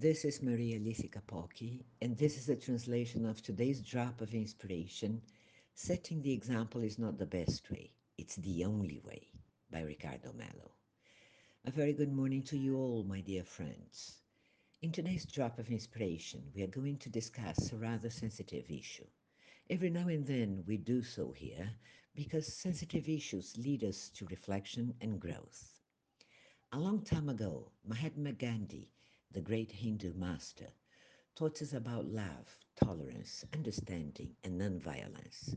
This is Maria Alice Capocchi, and this is a translation of today's drop of inspiration. Setting the example is not the best way, it's the only way, by Ricardo Mello. A very good morning to you all, my dear friends. In today's drop of inspiration, we are going to discuss a rather sensitive issue. Every now and then we do so here because sensitive issues lead us to reflection and growth. A long time ago, Mahatma Gandhi the great Hindu master, taught us about love, tolerance, understanding, and nonviolence,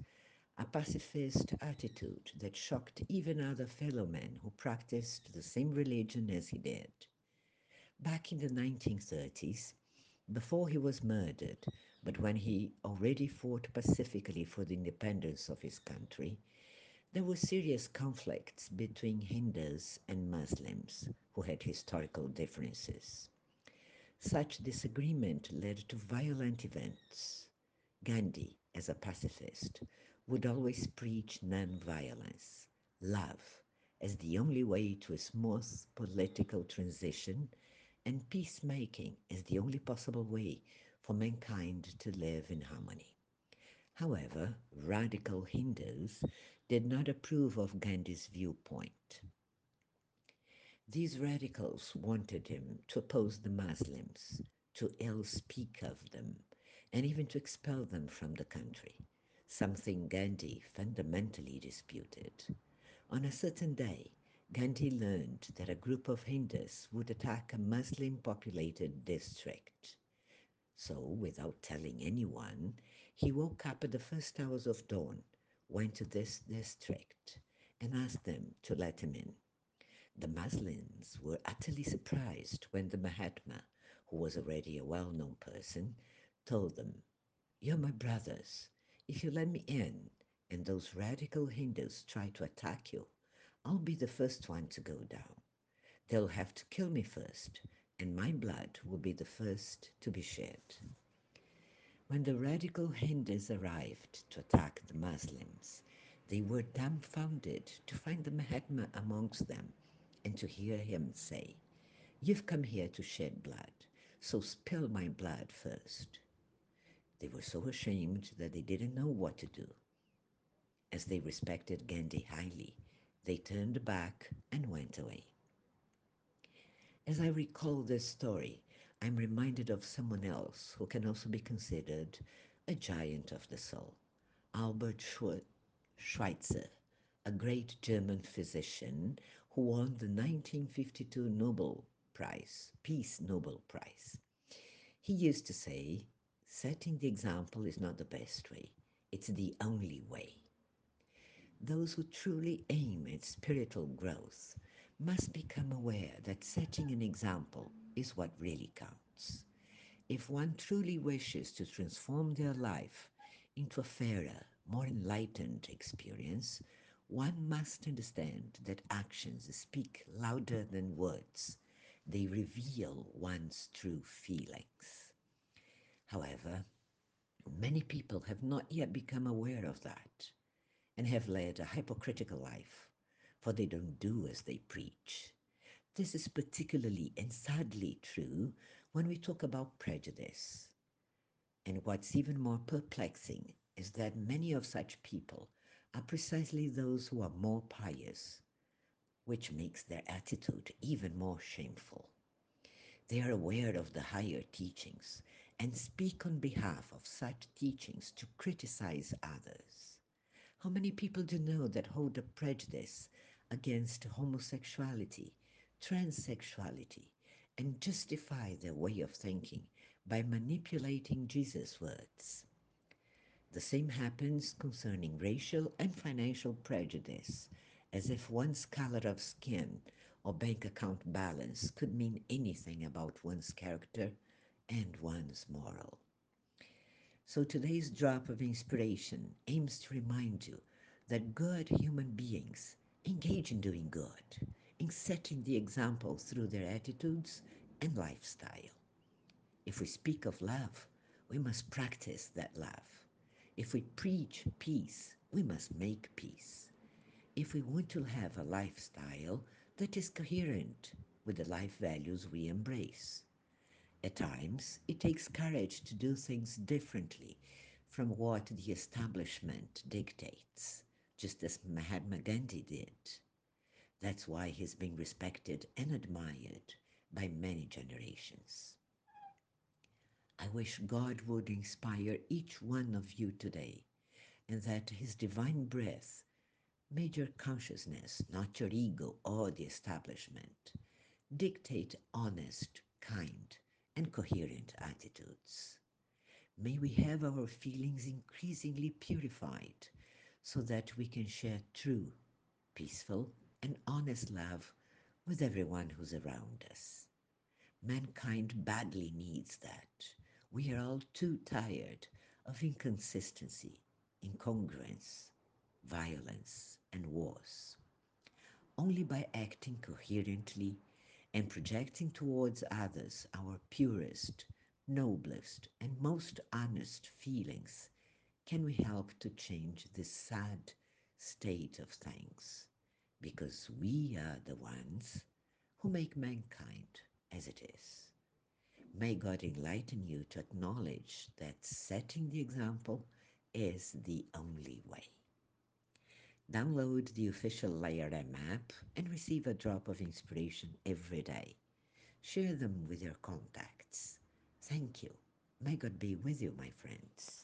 a pacifist attitude that shocked even other fellow men who practiced the same religion as he did. Back in the 1930s, before he was murdered, but when he already fought pacifically for the independence of his country, there were serious conflicts between Hindus and Muslims who had historical differences. Such disagreement led to violent events. Gandhi, as a pacifist, would always preach non-violence, love, as the only way to a smooth political transition, and peacemaking as the only possible way for mankind to live in harmony. However, radical Hindus did not approve of Gandhi's viewpoint. These radicals wanted him to oppose the Muslims, to ill speak of them, and even to expel them from the country, something Gandhi fundamentally disputed. On a certain day, Gandhi learned that a group of Hindus would attack a Muslim populated district. So, without telling anyone, he woke up at the first hours of dawn, went to this district, and asked them to let him in. The Muslims were utterly surprised when the Mahatma, who was already a well known person, told them, You're my brothers. If you let me in and those radical Hindus try to attack you, I'll be the first one to go down. They'll have to kill me first, and my blood will be the first to be shed. When the radical Hindus arrived to attack the Muslims, they were dumbfounded to find the Mahatma amongst them and to hear him say, You've come here to shed blood, so spill my blood first. They were so ashamed that they didn't know what to do. As they respected Gandhi highly, they turned back and went away. As I recall this story, I'm reminded of someone else who can also be considered a giant of the soul, Albert Schweitzer, a great German physician who won the 1952 Nobel Prize, Peace Nobel Prize. He used to say, setting the example is not the best way, it's the only way. Those who truly aim at spiritual growth must become aware that setting an example is what really counts. If one truly wishes to transform their life into a fairer, more enlightened experience, one must understand that actions speak louder than words. They reveal one's true feelings. However, many people have not yet become aware of that and have led a hypocritical life, for they don't do as they preach. This is particularly and sadly true when we talk about prejudice. And what's even more perplexing is that many of such people are precisely those who are more pious, which makes their attitude even more shameful. They are aware of the higher teachings and speak on behalf of such teachings to criticize others. How many people do know that hold a prejudice against homosexuality, transsexuality, and justify their way of thinking by manipulating Jesus' words? The same happens concerning racial and financial prejudice, as if one's color of skin or bank account balance could mean anything about one's character and one's moral. So today's drop of inspiration aims to remind you that good human beings engage in doing good, in setting the example through their attitudes and lifestyle. If we speak of love, we must practice that love. If we preach peace, we must make peace. If we want to have a lifestyle that is coherent with the life values we embrace. At times, it takes courage to do things differently from what the establishment dictates, just as Mahatma Gandhi did. That's why he's being respected and admired by many generations. I wish God would inspire each one of you today, and that His divine breath made your consciousness, not your ego or the establishment, dictate honest, kind, and coherent attitudes. May we have our feelings increasingly purified so that we can share true, peaceful, and honest love with everyone who's around us. Mankind badly needs that. We are all too tired of inconsistency, incongruence, violence, and wars. Only by acting coherently and projecting towards others our purest, noblest, and most honest feelings can we help to change this sad state of things, because we are the ones who make mankind as it is. May God enlighten you to acknowledge that setting the example is the only way. Download the official LayerM app and receive a drop of inspiration every day. Share them with your contacts. Thank you. May God be with you, my friends.